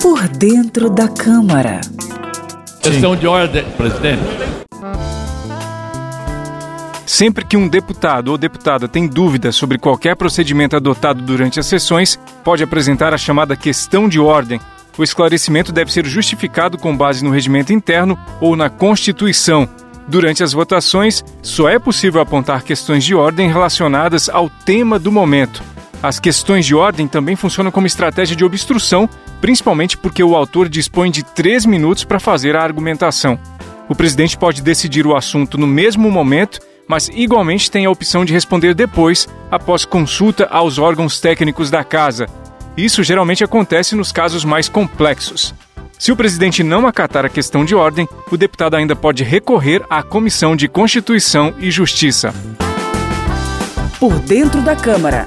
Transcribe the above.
Por dentro da Câmara. Questão de ordem, presidente. Sempre que um deputado ou deputada tem dúvidas sobre qualquer procedimento adotado durante as sessões, pode apresentar a chamada questão de ordem. O esclarecimento deve ser justificado com base no regimento interno ou na Constituição. Durante as votações, só é possível apontar questões de ordem relacionadas ao tema do momento. As questões de ordem também funcionam como estratégia de obstrução, principalmente porque o autor dispõe de três minutos para fazer a argumentação. O presidente pode decidir o assunto no mesmo momento, mas igualmente tem a opção de responder depois, após consulta aos órgãos técnicos da casa. Isso geralmente acontece nos casos mais complexos. Se o presidente não acatar a questão de ordem, o deputado ainda pode recorrer à Comissão de Constituição e Justiça. Por dentro da Câmara.